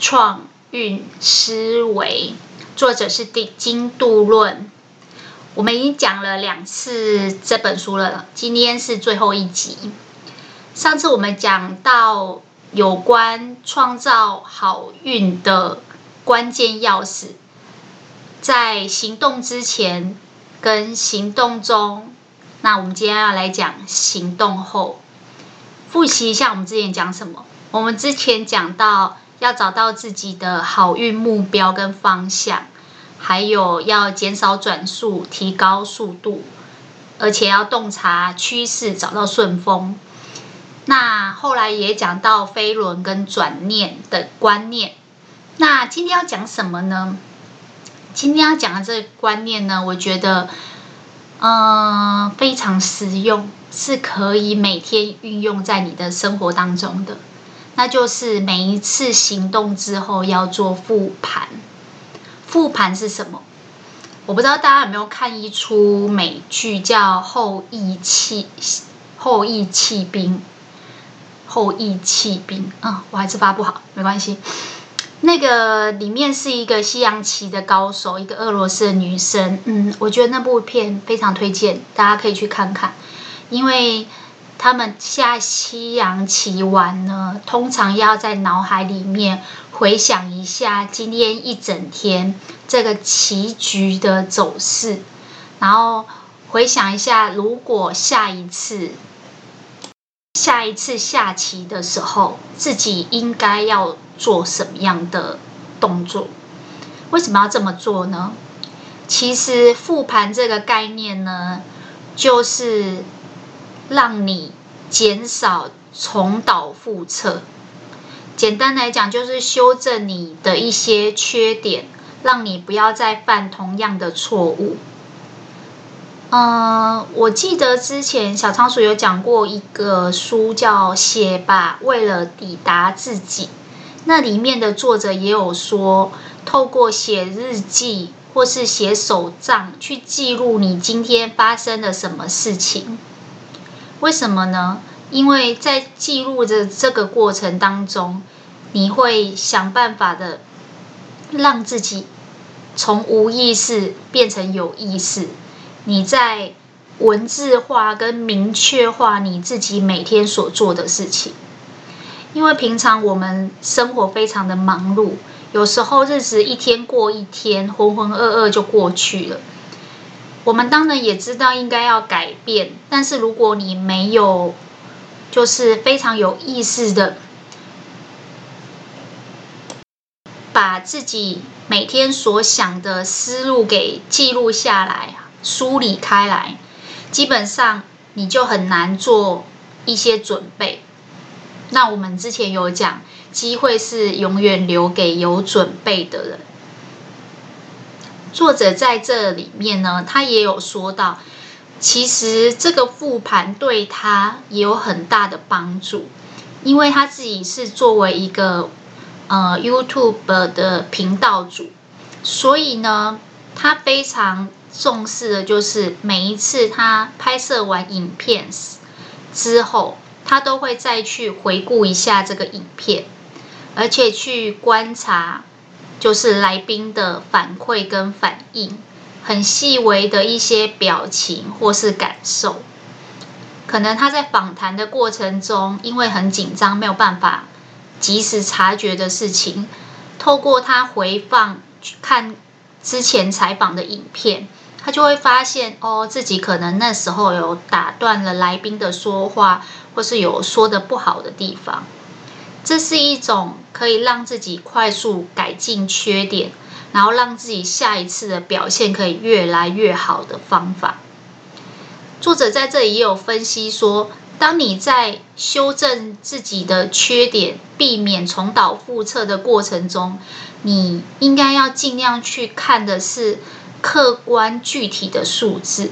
创运思维，作者是金度论。我们已经讲了两次这本书了，今天是最后一集。上次我们讲到有关创造好运的关键钥匙，在行动之前跟行动中。那我们今天要来讲行动后。复习一下我们之前讲什么？我们之前讲到。要找到自己的好运目标跟方向，还有要减少转速，提高速度，而且要洞察趋势，找到顺风。那后来也讲到飞轮跟转念的观念。那今天要讲什么呢？今天要讲的这个观念呢，我觉得，嗯、非常实用，是可以每天运用在你的生活当中的。那就是每一次行动之后要做复盘。复盘是什么？我不知道大家有没有看一出美剧叫《后翼弃后翼弃兵》。后羿弃兵啊、嗯，我还是发不好，没关系。那个里面是一个西洋棋的高手，一个俄罗斯的女生。嗯，我觉得那部片非常推荐，大家可以去看看，因为。他们下西洋棋玩呢，通常要在脑海里面回想一下今天一整天这个棋局的走势，然后回想一下，如果下一次下一次下棋的时候，自己应该要做什么样的动作？为什么要这么做呢？其实复盘这个概念呢，就是。让你减少重蹈覆辙。简单来讲，就是修正你的一些缺点，让你不要再犯同样的错误。嗯，我记得之前小仓鼠有讲过一个书，叫《写吧，为了抵达自己》。那里面的作者也有说，透过写日记或是写手账，去记录你今天发生了什么事情。为什么呢？因为在记录的这个过程当中，你会想办法的让自己从无意识变成有意识。你在文字化跟明确化你自己每天所做的事情。因为平常我们生活非常的忙碌，有时候日子一天过一天，浑浑噩噩就过去了。我们当然也知道应该要改变，但是如果你没有，就是非常有意识的把自己每天所想的思路给记录下来、梳理开来，基本上你就很难做一些准备。那我们之前有讲，机会是永远留给有准备的人。作者在这里面呢，他也有说到，其实这个复盘对他也有很大的帮助，因为他自己是作为一个呃 YouTube 的频道主，所以呢，他非常重视的就是每一次他拍摄完影片之后，他都会再去回顾一下这个影片，而且去观察。就是来宾的反馈跟反应，很细微的一些表情或是感受，可能他在访谈的过程中，因为很紧张，没有办法及时察觉的事情，透过他回放看之前采访的影片，他就会发现哦，自己可能那时候有打断了来宾的说话，或是有说的不好的地方。这是一种可以让自己快速改进缺点，然后让自己下一次的表现可以越来越好的方法。作者在这里也有分析说，当你在修正自己的缺点，避免重蹈覆辙的过程中，你应该要尽量去看的是客观具体的数字，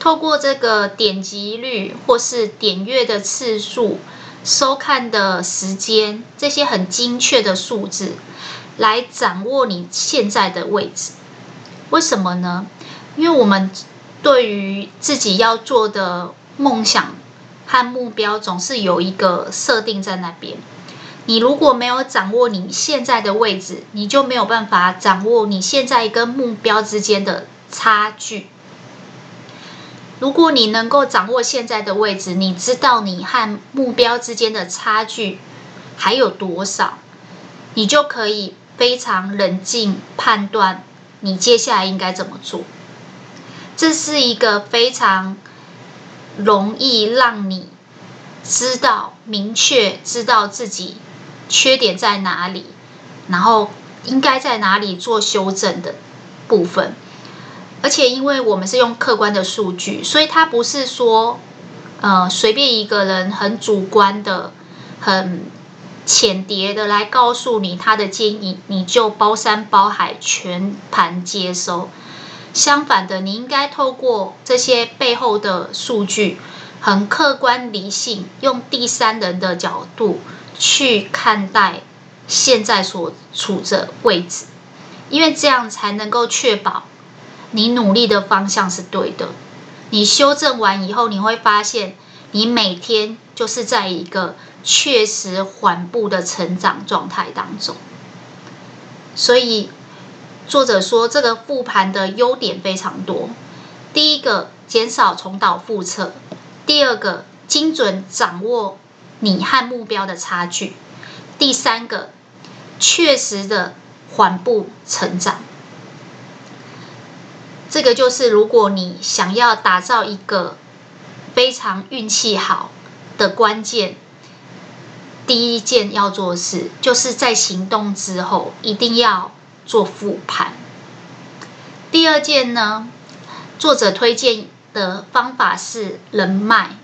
透过这个点击率或是点阅的次数、收看的时间这些很精确的数字，来掌握你现在的位置。为什么呢？因为我们对于自己要做的梦想。和目标总是有一个设定在那边。你如果没有掌握你现在的位置，你就没有办法掌握你现在跟目标之间的差距。如果你能够掌握现在的位置，你知道你和目标之间的差距还有多少，你就可以非常冷静判断你接下来应该怎么做。这是一个非常。容易让你知道、明确知道自己缺点在哪里，然后应该在哪里做修正的部分。而且，因为我们是用客观的数据，所以它不是说，呃，随便一个人很主观的、很浅碟的来告诉你他的建议，你就包山包海全盘接收。相反的，你应该透过这些背后的数据，很客观理性，用第三人的角度去看待现在所处的位置，因为这样才能够确保你努力的方向是对的。你修正完以后，你会发现你每天就是在一个确实缓步的成长状态当中，所以。作者说，这个复盘的优点非常多。第一个，减少重蹈覆辙；第二个，精准掌握你和目标的差距；第三个，确实的缓步成长。这个就是，如果你想要打造一个非常运气好的关键，第一件要做的事，就是在行动之后一定要。做复盘。第二件呢，作者推荐的方法是人脉。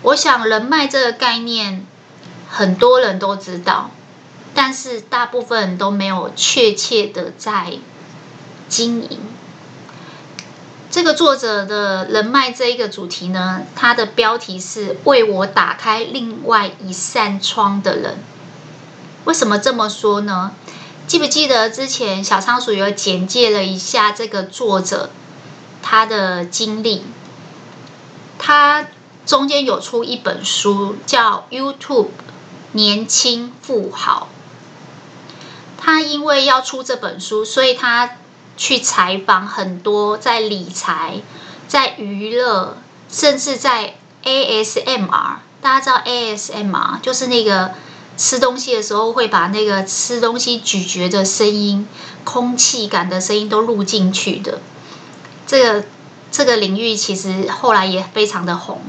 我想人脉这个概念很多人都知道，但是大部分人都没有确切的在经营。这个作者的人脉这一个主题呢，它的标题是为我打开另外一扇窗的人。为什么这么说呢？记不记得之前小仓鼠有简介了一下这个作者他的经历？他中间有出一本书叫《YouTube 年轻富豪》。他因为要出这本书，所以他去采访很多在理财、在娱乐，甚至在 ASMR。大家知道 ASMR 就是那个。吃东西的时候会把那个吃东西咀嚼的声音、空气感的声音都录进去的。这个这个领域其实后来也非常的红。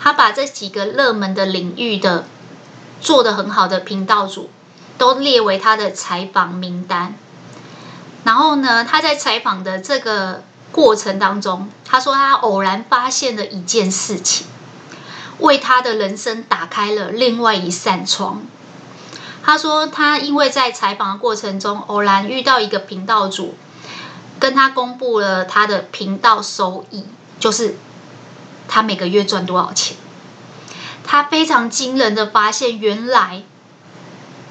他把这几个热门的领域的做得很好的频道主都列为他的采访名单。然后呢，他在采访的这个过程当中，他说他偶然发现了一件事情。为他的人生打开了另外一扇窗。他说，他因为在采访的过程中偶然遇到一个频道主，跟他公布了他的频道收益，就是他每个月赚多少钱。他非常惊人的发现，原来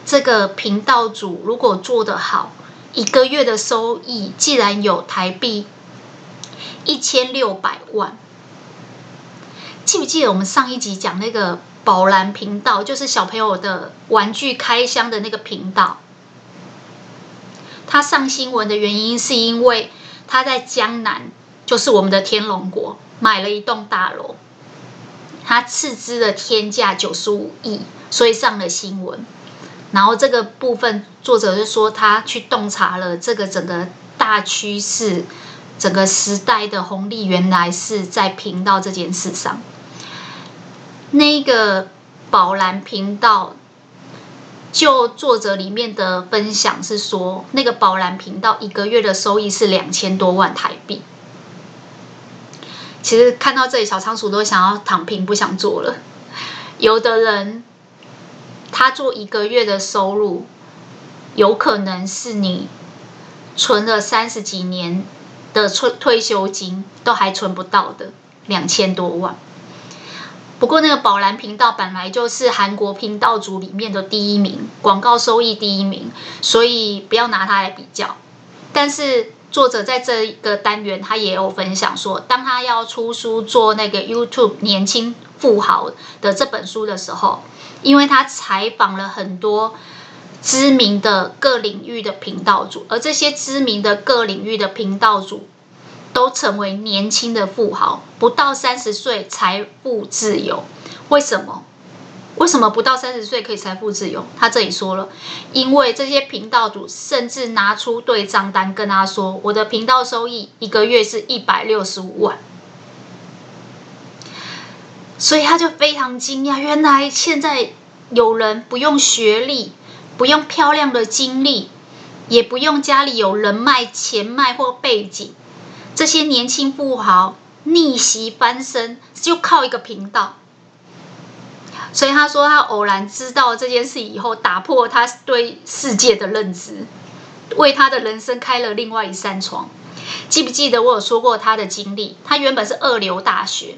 这个频道主如果做得好，一个月的收益竟然有台币一千六百万。记不记得我们上一集讲那个宝蓝频道，就是小朋友的玩具开箱的那个频道？他上新闻的原因是因为他在江南，就是我们的天龙国，买了一栋大楼，他斥资了天价九十五亿，所以上了新闻。然后这个部分作者就说他去洞察了这个整个大趋势，整个时代的红利原来是在频道这件事上。那个宝蓝频道，就作者里面的分享是说，那个宝蓝频道一个月的收益是两千多万台币。其实看到这里，小仓鼠都想要躺平，不想做了。有的人，他做一个月的收入，有可能是你存了三十几年的退退休金都还存不到的两千多万。不过那个宝蓝频道本来就是韩国频道组里面的第一名，广告收益第一名，所以不要拿它来比较。但是作者在这一个单元他也有分享说，当他要出书做那个 YouTube 年轻富豪的这本书的时候，因为他采访了很多知名的各领域的频道主，而这些知名的各领域的频道主。都成为年轻的富豪，不到三十岁财富自由。为什么？为什么不到三十岁可以财富自由？他这里说了，因为这些频道主甚至拿出对账单跟他说：“我的频道收益一个月是一百六十五万。”所以他就非常惊讶，原来现在有人不用学历，不用漂亮的经历，也不用家里有人脉、钱脉或背景。这些年轻富豪逆袭翻身，就靠一个频道。所以他说，他偶然知道这件事以后，打破他对世界的认知，为他的人生开了另外一扇窗。记不记得我有说过他的经历？他原本是二流大学，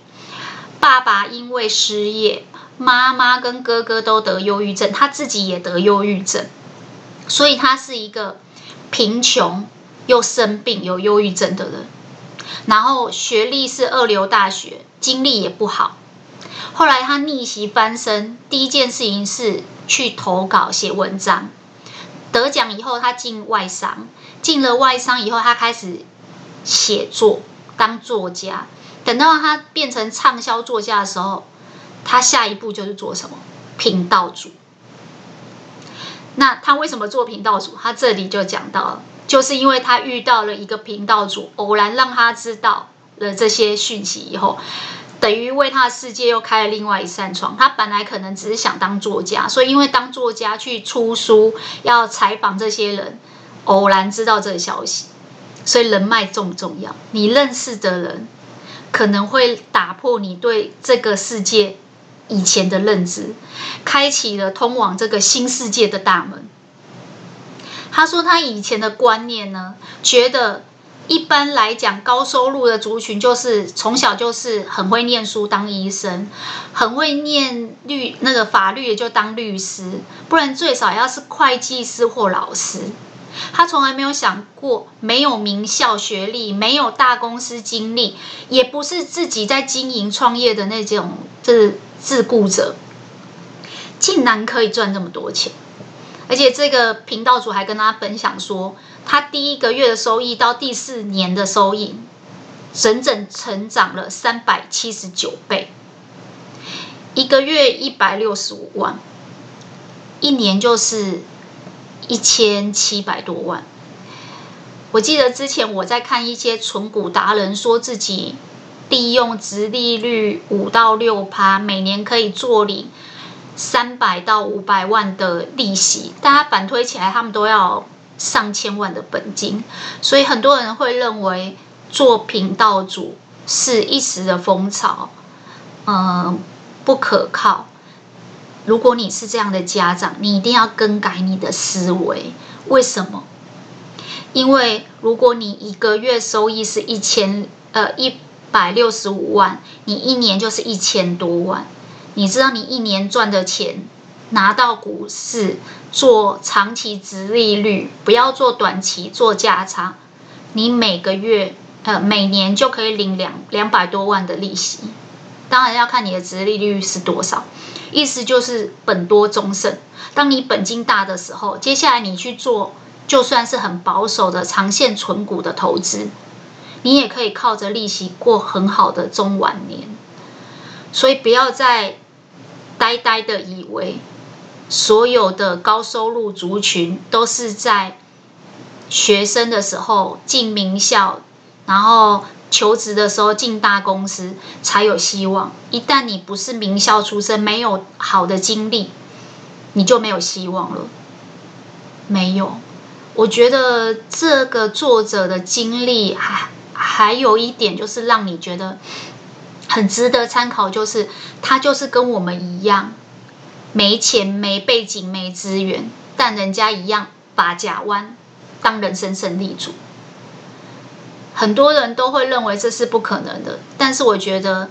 爸爸因为失业，妈妈跟哥哥都得忧郁症，他自己也得忧郁症，所以他是一个贫穷又生病有忧郁症的人。然后学历是二流大学，经历也不好。后来他逆袭翻身，第一件事情是去投稿写文章，得奖以后他进外商，进了外商以后他开始写作当作家。等到他变成畅销作家的时候，他下一步就是做什么？频道主。那他为什么做频道主？他这里就讲到了。就是因为他遇到了一个频道主，偶然让他知道了这些讯息以后，等于为他的世界又开了另外一扇窗。他本来可能只是想当作家，所以因为当作家去出书，要采访这些人，偶然知道这个消息。所以人脉重不重要？你认识的人可能会打破你对这个世界以前的认知，开启了通往这个新世界的大门。他说他以前的观念呢，觉得一般来讲高收入的族群就是从小就是很会念书当医生，很会念律那个法律就当律师，不然最少要是会计师或老师。他从来没有想过没有名校学历，没有大公司经历，也不是自己在经营创业的那种自自雇者，竟然可以赚这么多钱。而且这个频道主还跟他分享说，他第一个月的收益到第四年的收益，整整成长了三百七十九倍，一个月一百六十五万，一年就是一千七百多万。我记得之前我在看一些存股达人说自己利用殖利率五到六趴，每年可以做领。三百到五百万的利息，大家反推起来，他们都要上千万的本金，所以很多人会认为做频道主是一时的风潮，嗯，不可靠。如果你是这样的家长，你一定要更改你的思维。为什么？因为如果你一个月收益是一千，呃，一百六十五万，你一年就是一千多万。你知道你一年赚的钱，拿到股市做长期殖利率，不要做短期做价差，你每个月呃每年就可以领两两百多万的利息。当然要看你的殖利率是多少，意思就是本多终胜。当你本金大的时候，接下来你去做就算是很保守的长线存股的投资，你也可以靠着利息过很好的中晚年。所以不要再呆呆的以为所有的高收入族群都是在学生的时候进名校，然后求职的时候进大公司才有希望。一旦你不是名校出身，没有好的经历，你就没有希望了。没有，我觉得这个作者的经历还还有一点就是让你觉得。很值得参考，就是他就是跟我们一样，没钱、没背景、没资源，但人家一样把夹弯当人生胜利组。很多人都会认为这是不可能的，但是我觉得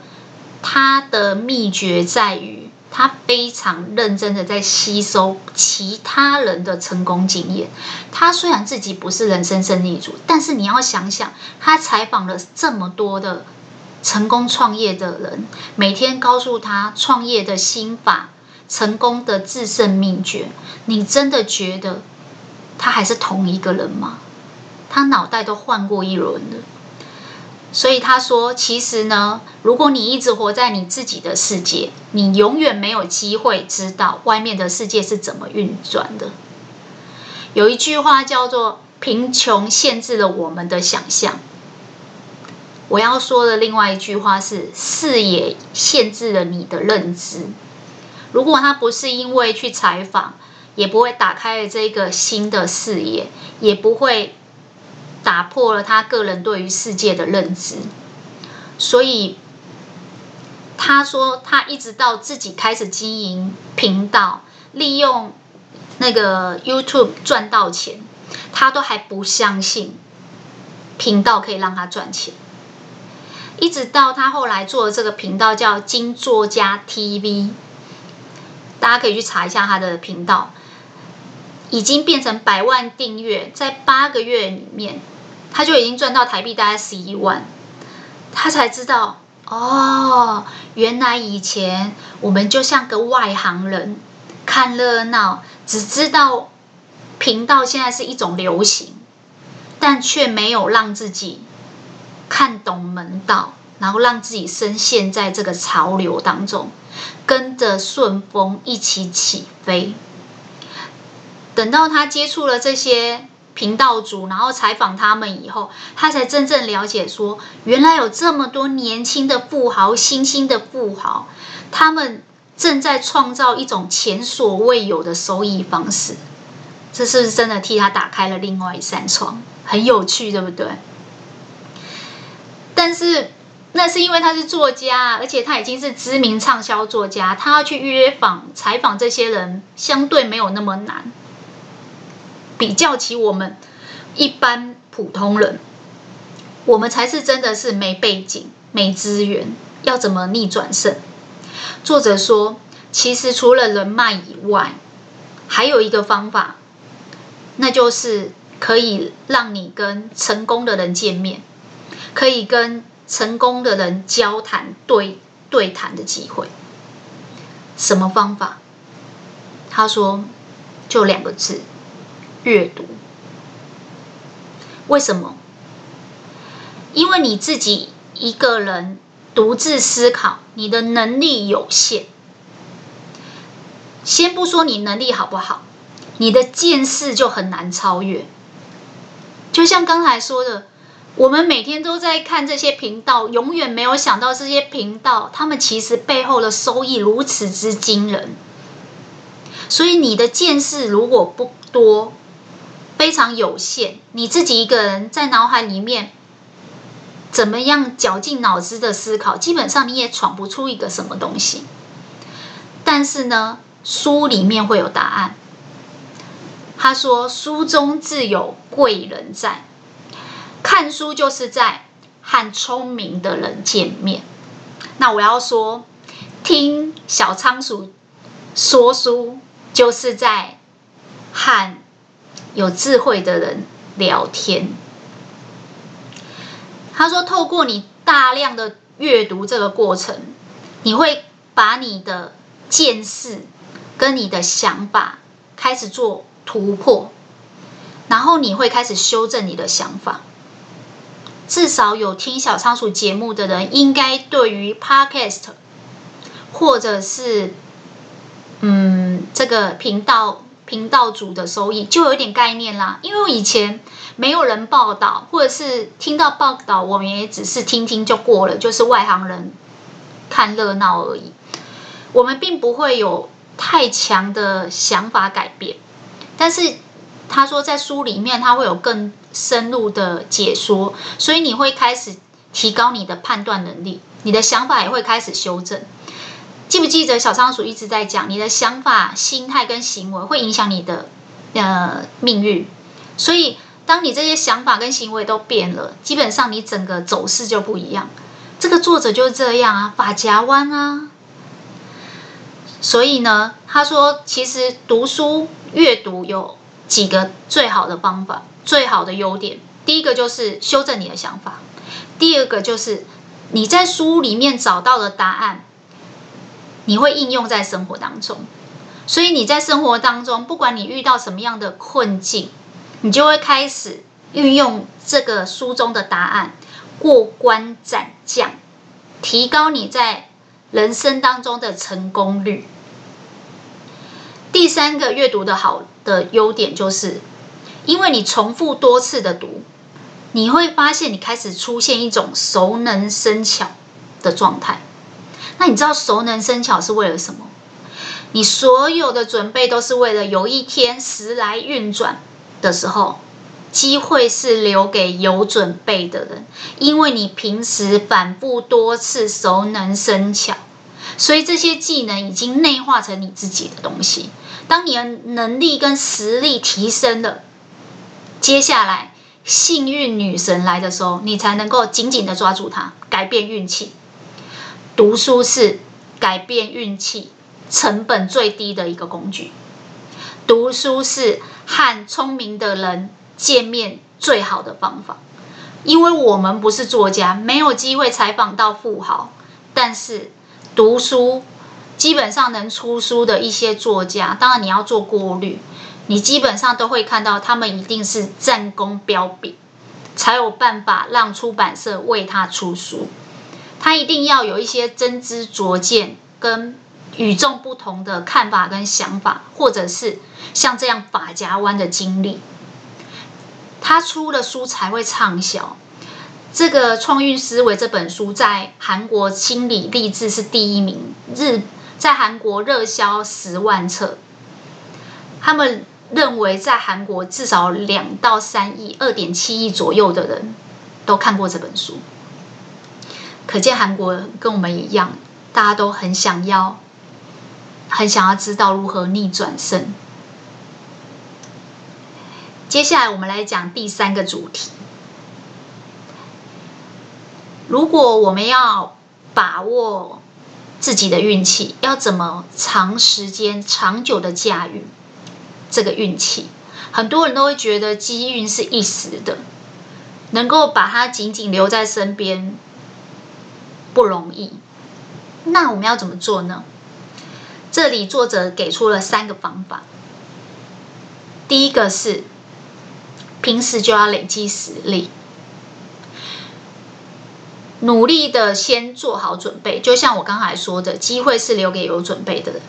他的秘诀在于。他非常认真的在吸收其他人的成功经验。他虽然自己不是人生胜利组，但是你要想想，他采访了这么多的成功创业的人，每天告诉他创业的心法、成功的制胜秘诀。你真的觉得他还是同一个人吗？他脑袋都换过一轮了。所以他说：“其实呢，如果你一直活在你自己的世界，你永远没有机会知道外面的世界是怎么运转的。”有一句话叫做“贫穷限制了我们的想象”。我要说的另外一句话是“视野限制了你的认知”。如果他不是因为去采访，也不会打开了这个新的视野，也不会。打破了他个人对于世界的认知，所以他说他一直到自己开始经营频道，利用那个 YouTube 赚到钱，他都还不相信频道可以让他赚钱。一直到他后来做的这个频道叫金作家 TV，大家可以去查一下他的频道。已经变成百万订阅，在八个月里面，他就已经赚到台币大概十一万。他才知道，哦，原来以前我们就像个外行人，看热闹，只知道频道现在是一种流行，但却没有让自己看懂门道，然后让自己深陷在这个潮流当中，跟着顺风一起起飞。等到他接触了这些频道主，然后采访他们以后，他才真正了解说，原来有这么多年轻的富豪、新兴的富豪，他们正在创造一种前所未有的收益方式。这是不是真的替他打开了另外一扇窗？很有趣，对不对？但是那是因为他是作家，而且他已经是知名畅销作家，他要去约访、采访这些人，相对没有那么难。比较起我们一般普通人，我们才是真的是没背景、没资源，要怎么逆转胜？作者说，其实除了人脉以外，还有一个方法，那就是可以让你跟成功的人见面，可以跟成功的人交谈、对对谈的机会。什么方法？他说，就两个字。阅读，为什么？因为你自己一个人独自思考，你的能力有限。先不说你能力好不好，你的见识就很难超越。就像刚才说的，我们每天都在看这些频道，永远没有想到这些频道，他们其实背后的收益如此之惊人。所以你的见识如果不多，非常有限，你自己一个人在脑海里面怎么样绞尽脑汁的思考，基本上你也闯不出一个什么东西。但是呢，书里面会有答案。他说：“书中自有贵人在。”看书就是在和聪明的人见面。那我要说，听小仓鼠说书就是在和。有智慧的人聊天。他说：“透过你大量的阅读这个过程，你会把你的见识跟你的想法开始做突破，然后你会开始修正你的想法。至少有听小仓鼠节目的人，应该对于 Podcast 或者是嗯这个频道。”频道主的收益就有点概念啦，因为我以前没有人报道，或者是听到报道，我们也只是听听就过了，就是外行人看热闹而已。我们并不会有太强的想法改变，但是他说在书里面他会有更深入的解说，所以你会开始提高你的判断能力，你的想法也会开始修正。记不记得小仓鼠一直在讲，你的想法、心态跟行为会影响你的呃命运。所以，当你这些想法跟行为都变了，基本上你整个走势就不一样。这个作者就是这样啊，发夹弯啊。所以呢，他说，其实读书阅读有几个最好的方法，最好的优点。第一个就是修正你的想法，第二个就是你在书里面找到的答案，你会应用在生活当中。所以你在生活当中，不管你遇到什么样的困境，你就会开始运用这个书中的答案，过关斩将，提高你在人生当中的成功率。第三个阅读的好的优点就是，因为你重复多次的读，你会发现你开始出现一种熟能生巧的状态。那你知道熟能生巧是为了什么？你所有的准备都是为了有一天时来运转的时候，机会是留给有准备的人，因为你平时反复多次熟能生巧，所以这些技能已经内化成你自己的东西。当你的能力跟实力提升了，接下来幸运女神来的时候，你才能够紧紧的抓住它，改变运气。读书是改变运气成本最低的一个工具。读书是和聪明的人见面最好的方法。因为我们不是作家，没有机会采访到富豪，但是读书。基本上能出书的一些作家，当然你要做过滤，你基本上都会看到他们一定是战功彪炳，才有办法让出版社为他出书。他一定要有一些真知灼见跟与众不同的看法跟想法，或者是像这样发夹弯的经历，他出了书才会畅销。这个《创运思维》这本书在韩国心理励志是第一名，日。在韩国热销十万册，他们认为在韩国至少两到三亿、二点七亿左右的人都看过这本书，可见韩国跟我们一样，大家都很想要，很想要知道如何逆转胜。接下来我们来讲第三个主题，如果我们要把握。自己的运气要怎么长时间、长久的驾驭这个运气？很多人都会觉得机运是一时的，能够把它紧紧留在身边不容易。那我们要怎么做呢？这里作者给出了三个方法。第一个是平时就要累积实力。努力的先做好准备，就像我刚才说的，机会是留给有准备的人。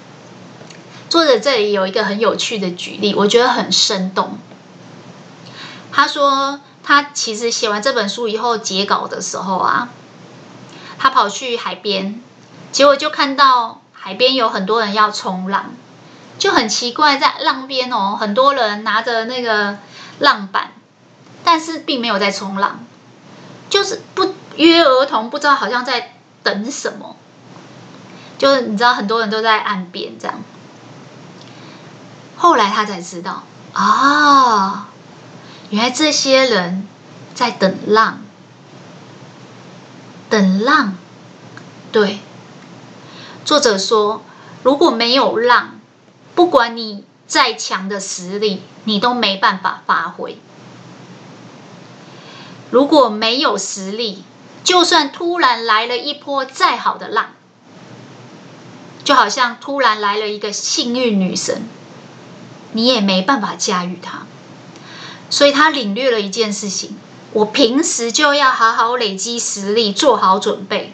作者这里有一个很有趣的举例，我觉得很生动。他说，他其实写完这本书以后截稿的时候啊，他跑去海边，结果就看到海边有很多人要冲浪，就很奇怪，在浪边哦，很多人拿着那个浪板，但是并没有在冲浪，就是不。约而同，不知道好像在等什么，就是你知道很多人都在岸边这样。后来他才知道啊，原来这些人在等浪，等浪。对，作者说，如果没有浪，不管你再强的实力，你都没办法发挥。如果没有实力，就算突然来了一波再好的浪，就好像突然来了一个幸运女神，你也没办法驾驭它。所以他领略了一件事情：我平时就要好好累积实力，做好准备，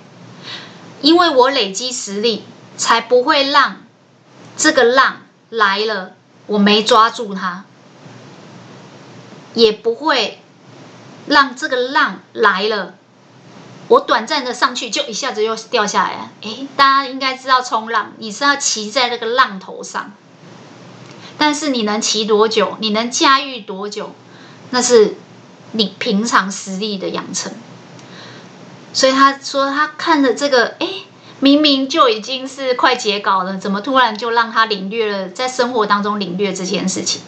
因为我累积实力，才不会让这个浪来了我没抓住它，也不会让这个浪来了。我短暂的上去，就一下子又掉下来了。诶，大家应该知道冲浪，你是要骑在那个浪头上，但是你能骑多久，你能驾驭多久，那是你平常实力的养成。所以他说他看了这个，哎，明明就已经是快截稿了，怎么突然就让他领略了在生活当中领略这件事情？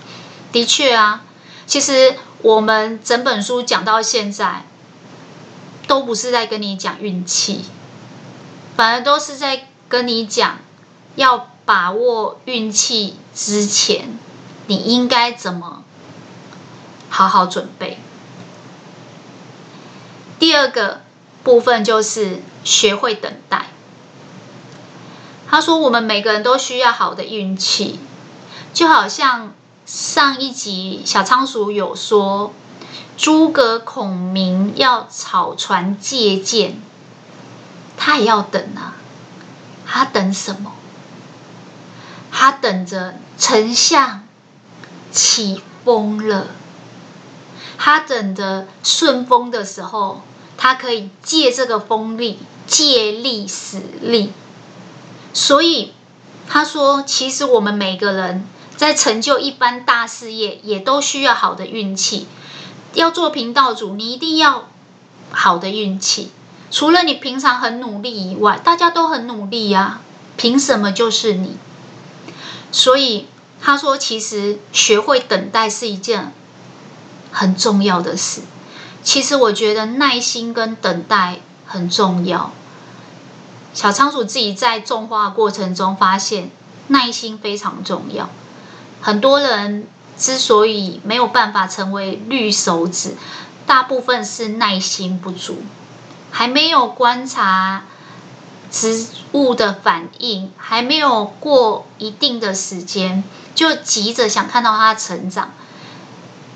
的确啊，其实我们整本书讲到现在，都不是在跟你讲运气，反而都是在跟你讲要把握运气之前，你应该怎么好好准备。第二个部分就是学会等待。他说：“我们每个人都需要好的运气，就好像上一集小仓鼠有说，诸葛孔明要草船借箭，他也要等啊。他等什么？他等着丞相起风了，他等着顺风的时候。”他可以借这个风力，借力使力。所以他说，其实我们每个人在成就一番大事业，也都需要好的运气。要做频道主，你一定要好的运气。除了你平常很努力以外，大家都很努力呀，凭什么就是你？所以他说，其实学会等待是一件很重要的事。其实我觉得耐心跟等待很重要。小仓鼠自己在种花的过程中发现，耐心非常重要。很多人之所以没有办法成为绿手指，大部分是耐心不足，还没有观察植物的反应，还没有过一定的时间，就急着想看到它成长，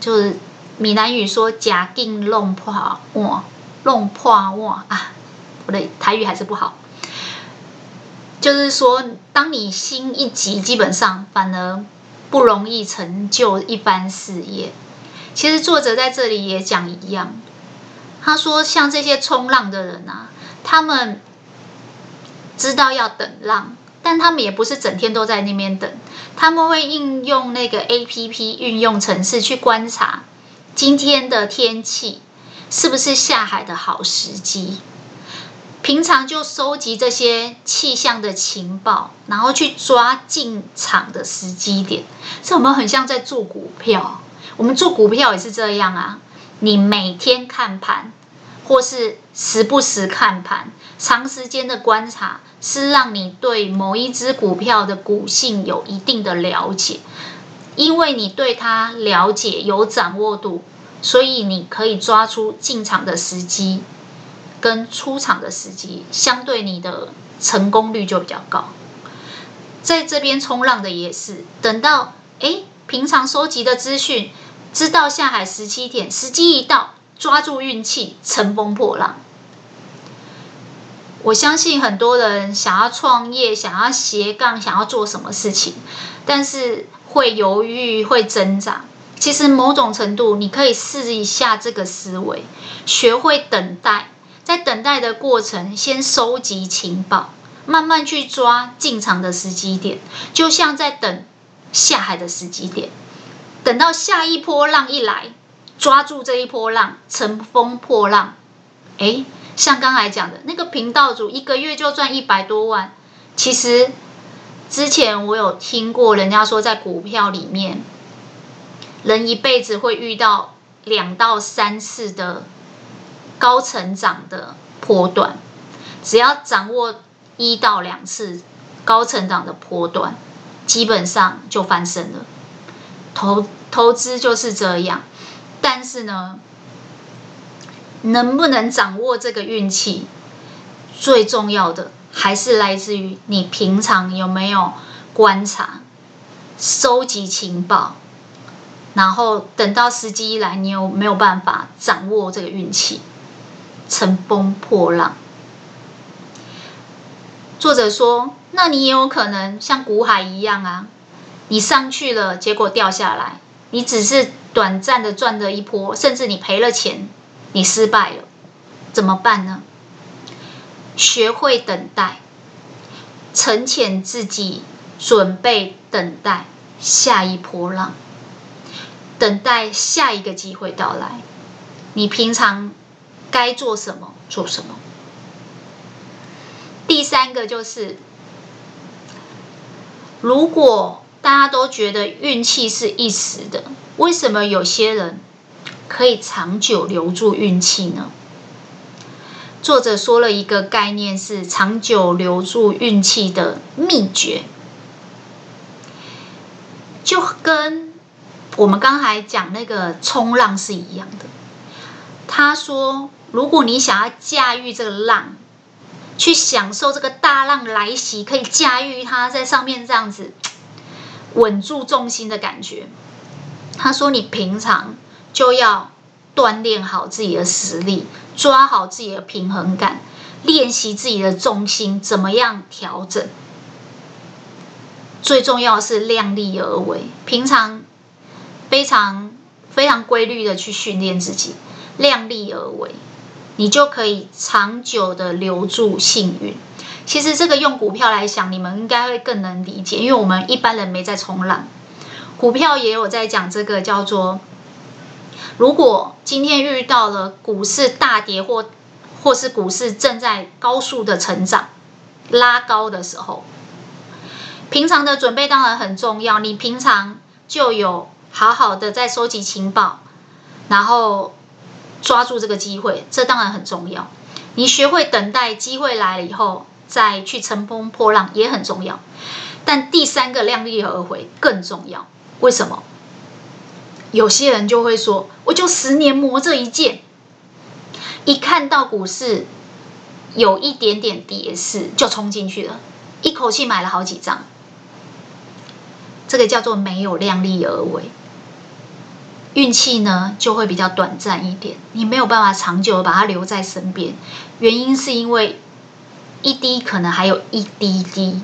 就是。闽南语说“假定弄破碗，弄破碗啊”，不对，台语还是不好。就是说，当你心一急，基本上反而不容易成就一番事业。其实作者在这里也讲一样，他说，像这些冲浪的人啊，他们知道要等浪，但他们也不是整天都在那边等，他们会应用那个 APP 运用程式去观察。今天的天气是不是下海的好时机？平常就收集这些气象的情报，然后去抓进场的时机点。这我们很像在做股票，我们做股票也是这样啊。你每天看盘，或是时不时看盘，长时间的观察，是让你对某一只股票的股性有一定的了解。因为你对它了解有掌握度，所以你可以抓出进场的时机跟出场的时机，相对你的成功率就比较高。在这边冲浪的也是，等到诶平常收集的资讯，知道下海十七点，时机一到，抓住运气，乘风破浪。我相信很多人想要创业，想要斜杠，想要做什么事情，但是。会犹豫，会挣扎。其实某种程度，你可以试一下这个思维，学会等待。在等待的过程，先收集情报，慢慢去抓进场的时机点，就像在等下海的时机点。等到下一波浪一来，抓住这一波浪，乘风破浪。诶，像刚才讲的那个频道主，一个月就赚一百多万。其实。之前我有听过人家说，在股票里面，人一辈子会遇到两到三次的高成长的波段，只要掌握一到两次高成长的波段，基本上就翻身了。投投资就是这样，但是呢，能不能掌握这个运气，最重要的。还是来自于你平常有没有观察、收集情报，然后等到时机一来，你有没有办法掌握这个运气，乘风破浪？作者说，那你也有可能像股海一样啊，你上去了，结果掉下来，你只是短暂的赚了一波，甚至你赔了钱，你失败了，怎么办呢？学会等待，沉潜自己，准备等待下一波浪，等待下一个机会到来。你平常该做什么做什么，第三个就是，如果大家都觉得运气是一时的，为什么有些人可以长久留住运气呢？作者说了一个概念，是长久留住运气的秘诀，就跟我们刚才讲那个冲浪是一样的。他说，如果你想要驾驭这个浪，去享受这个大浪来袭，可以驾驭它在上面这样子稳住重心的感觉。他说，你平常就要锻炼好自己的实力。抓好自己的平衡感，练习自己的重心，怎么样调整？最重要是量力而为，平常非常非常规律的去训练自己，量力而为，你就可以长久的留住幸运。其实这个用股票来想，你们应该会更能理解，因为我们一般人没在冲浪，股票也有在讲这个叫做。如果今天遇到了股市大跌或或是股市正在高速的成长、拉高的时候，平常的准备当然很重要。你平常就有好好的在收集情报，然后抓住这个机会，这当然很重要。你学会等待机会来了以后再去乘风破浪也很重要。但第三个量力而为更重要，为什么？有些人就会说：“我就十年磨这一剑，一看到股市有一点点跌势，就冲进去了，一口气买了好几张。”这个叫做没有量力而为，运气呢就会比较短暂一点，你没有办法长久的把它留在身边。原因是因为一滴可能还有一滴滴。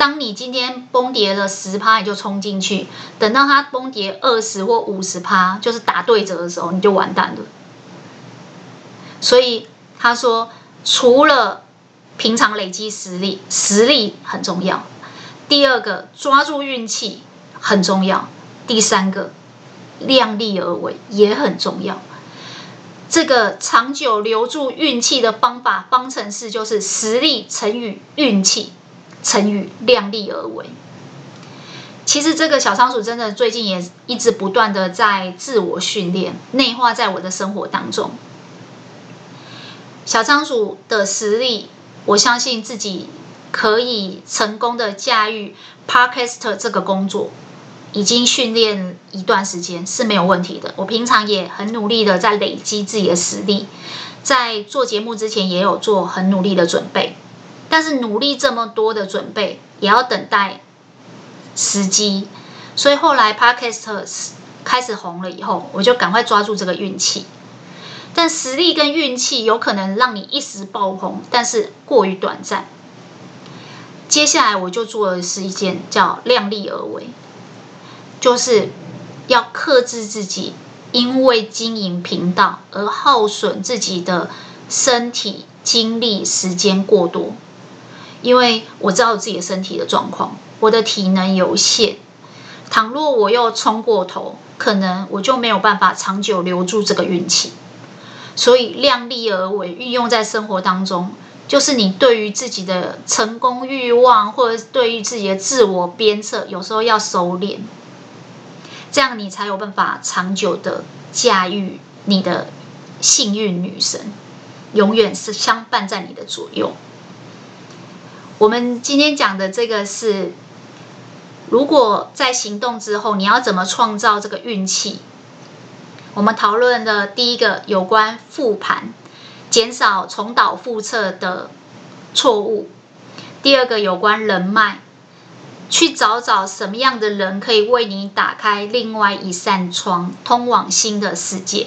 当你今天崩跌了十趴，你就冲进去；等到它崩跌二十或五十趴，就是打对折的时候，你就完蛋了。所以他说，除了平常累积实力，实力很重要；第二个，抓住运气很重要；第三个，量力而为也很重要。这个长久留住运气的方法方程式就是实力乘以运气。成语量力而为。其实这个小仓鼠真的最近也一直不断的在自我训练，内化在我的生活当中。小仓鼠的实力，我相信自己可以成功的驾驭 Podcast 这个工作，已经训练一段时间是没有问题的。我平常也很努力的在累积自己的实力，在做节目之前也有做很努力的准备。但是努力这么多的准备，也要等待时机。所以后来 Podcast 开始红了以后，我就赶快抓住这个运气。但实力跟运气有可能让你一时爆红，但是过于短暂。接下来我就做的是一件叫量力而为，就是要克制自己，因为经营频道而耗损自己的身体、精力、时间过多。因为我知道自己的身体的状况，我的体能有限，倘若我又冲过头，可能我就没有办法长久留住这个运气。所以量力而为，运用在生活当中，就是你对于自己的成功欲望，或者对于自己的自我鞭策，有时候要收敛，这样你才有办法长久的驾驭你的幸运女神，永远是相伴在你的左右。我们今天讲的这个是，如果在行动之后，你要怎么创造这个运气？我们讨论的第一个有关复盘，减少重蹈覆辙的错误；第二个有关人脉，去找找什么样的人可以为你打开另外一扇窗，通往新的世界；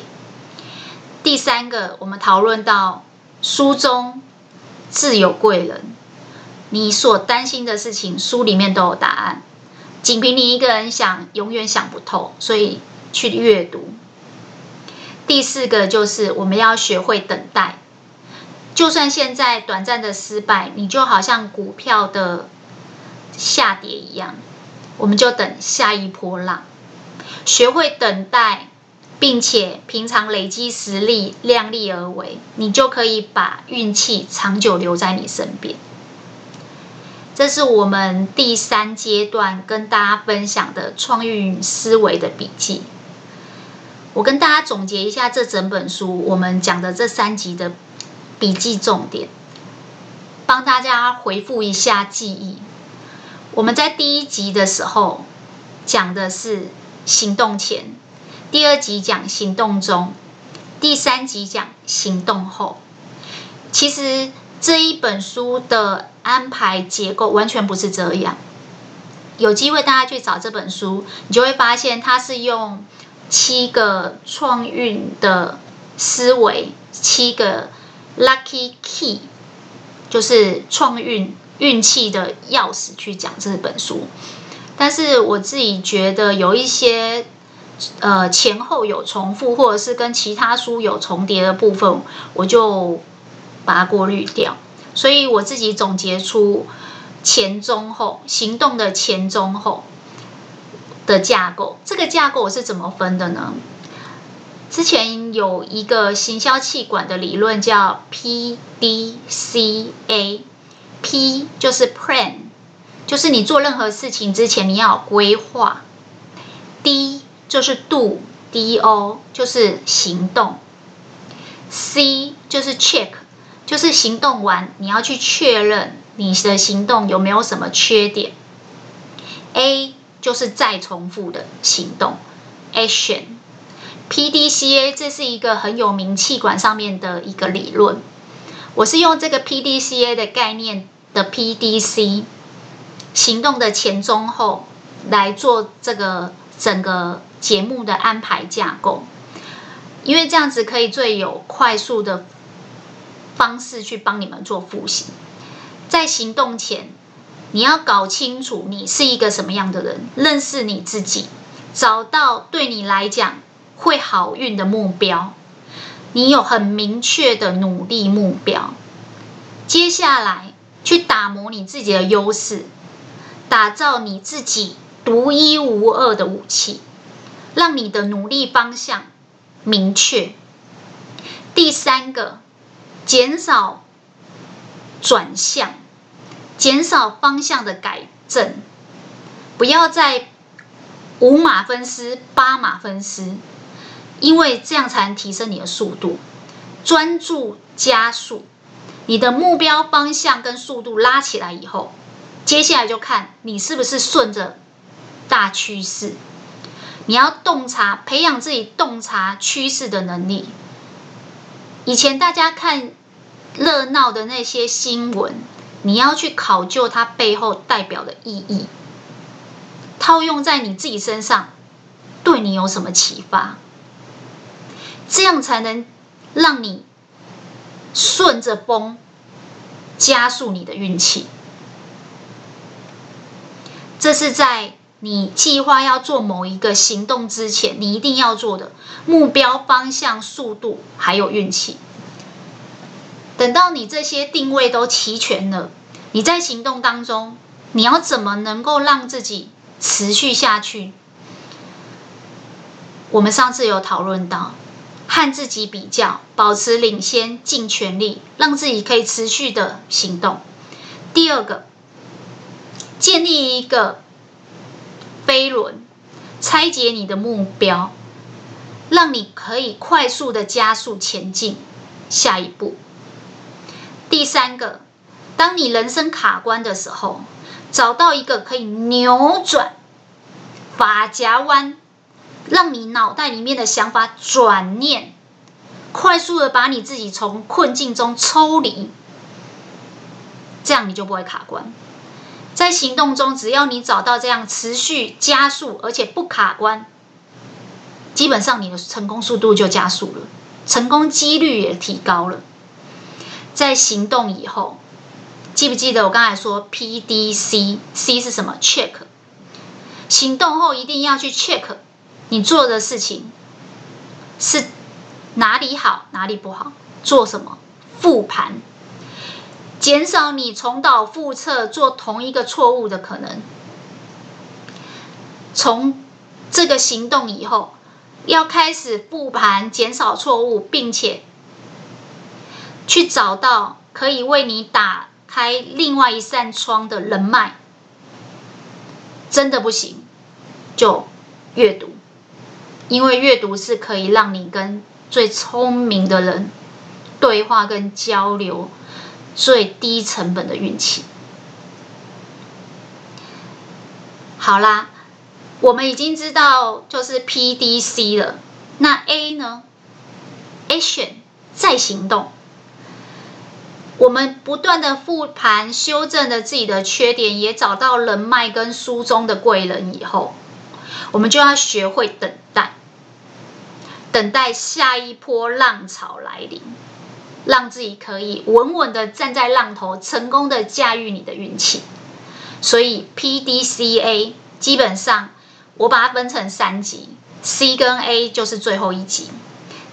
第三个，我们讨论到书中自有贵人。你所担心的事情，书里面都有答案。仅凭你一个人想，永远想不透，所以去阅读。第四个就是我们要学会等待，就算现在短暂的失败，你就好像股票的下跌一样，我们就等下一波浪。学会等待，并且平常累积实力，量力而为，你就可以把运气长久留在你身边。这是我们第三阶段跟大家分享的创运思维的笔记。我跟大家总结一下这整本书我们讲的这三集的笔记重点，帮大家回复一下记忆。我们在第一集的时候讲的是行动前，第二集讲行动中，第三集讲行动后。其实这一本书的安排结构完全不是这样。有机会大家去找这本书，你就会发现它是用七个创运的思维，七个 lucky key，就是创运。运气的钥匙去讲这本书，但是我自己觉得有一些呃前后有重复，或者是跟其他书有重叠的部分，我就把它过滤掉。所以我自己总结出前中后行动的前中后的架构。这个架构我是怎么分的呢？之前有一个行销气管的理论叫 PDCA。P 就是 Plan，就是你做任何事情之前你要有规划。D 就是 Do，D-O 就是行动。C 就是 Check，就是行动完你要去确认你的行动有没有什么缺点。A 就是再重复的行动，Action。PDCA 这是一个很有名气管上面的一个理论，我是用这个 PDCA 的概念。的 PDC 行动的前中后来做这个整个节目的安排架构，因为这样子可以最有快速的方式去帮你们做复习。在行动前，你要搞清楚你是一个什么样的人，认识你自己，找到对你来讲会好运的目标，你有很明确的努力目标。接下来。去打磨你自己的优势，打造你自己独一无二的武器，让你的努力方向明确。第三个，减少转向，减少方向的改正，不要再五马分尸、八马分尸，因为这样才能提升你的速度，专注加速。你的目标方向跟速度拉起来以后，接下来就看你是不是顺着大趋势。你要洞察，培养自己洞察趋势的能力。以前大家看热闹的那些新闻，你要去考究它背后代表的意义，套用在你自己身上，对你有什么启发？这样才能让你。顺着风，加速你的运气。这是在你计划要做某一个行动之前，你一定要做的目标方向、速度还有运气。等到你这些定位都齐全了，你在行动当中，你要怎么能够让自己持续下去？我们上次有讨论到。和自己比较，保持领先，尽全力，让自己可以持续的行动。第二个，建立一个飞轮，拆解你的目标，让你可以快速的加速前进下一步。第三个，当你人生卡关的时候，找到一个可以扭转发夹弯。让你脑袋里面的想法转念，快速的把你自己从困境中抽离，这样你就不会卡关。在行动中，只要你找到这样持续加速而且不卡关，基本上你的成功速度就加速了，成功几率也提高了。在行动以后，记不记得我刚才说 PDC，C 是什么？Check。行动后一定要去 check。你做的事情是哪里好，哪里不好？做什么？复盘，减少你重蹈覆辙做同一个错误的可能。从这个行动以后，要开始复盘，减少错误，并且去找到可以为你打开另外一扇窗的人脉，真的不行，就阅读，因为阅读是可以让你跟最聪明的人对话跟交流最低成本的运气。好啦，我们已经知道就是 P D C 了，那 A 呢？Action，再行动。我们不断的复盘、修正了自己的缺点，也找到人脉跟书中的贵人以后，我们就要学会等待，等待下一波浪潮来临，让自己可以稳稳的站在浪头，成功的驾驭你的运气。所以 P D C A 基本上我把它分成三级，C 跟 A 就是最后一级。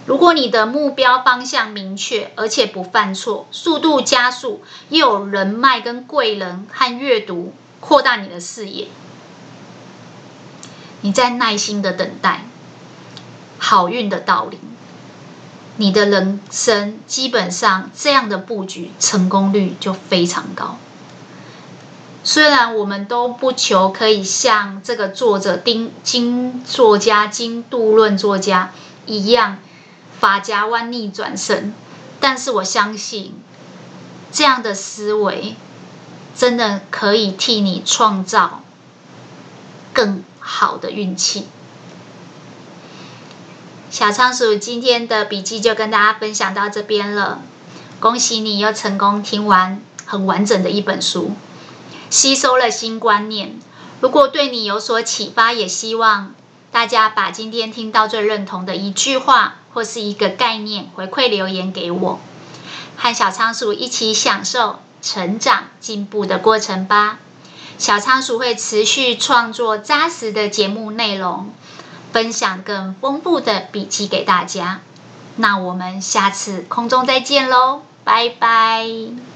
如果你的目标方向明确，而且不犯错，速度加速，又有人脉跟贵人和阅读扩大你的视野，你在耐心的等待好运的到临，你的人生基本上这样的布局成功率就非常高。虽然我们都不求可以像这个作者丁金作家金杜论作家一样。发夹弯逆转身，但是我相信这样的思维真的可以替你创造更好的运气。小仓鼠今天的笔记就跟大家分享到这边了，恭喜你又成功听完很完整的一本书，吸收了新观念。如果对你有所启发，也希望大家把今天听到最认同的一句话。或是一个概念回馈留言给我，和小仓鼠一起享受成长进步的过程吧。小仓鼠会持续创作扎实的节目内容，分享更丰富的笔记给大家。那我们下次空中再见喽，拜拜。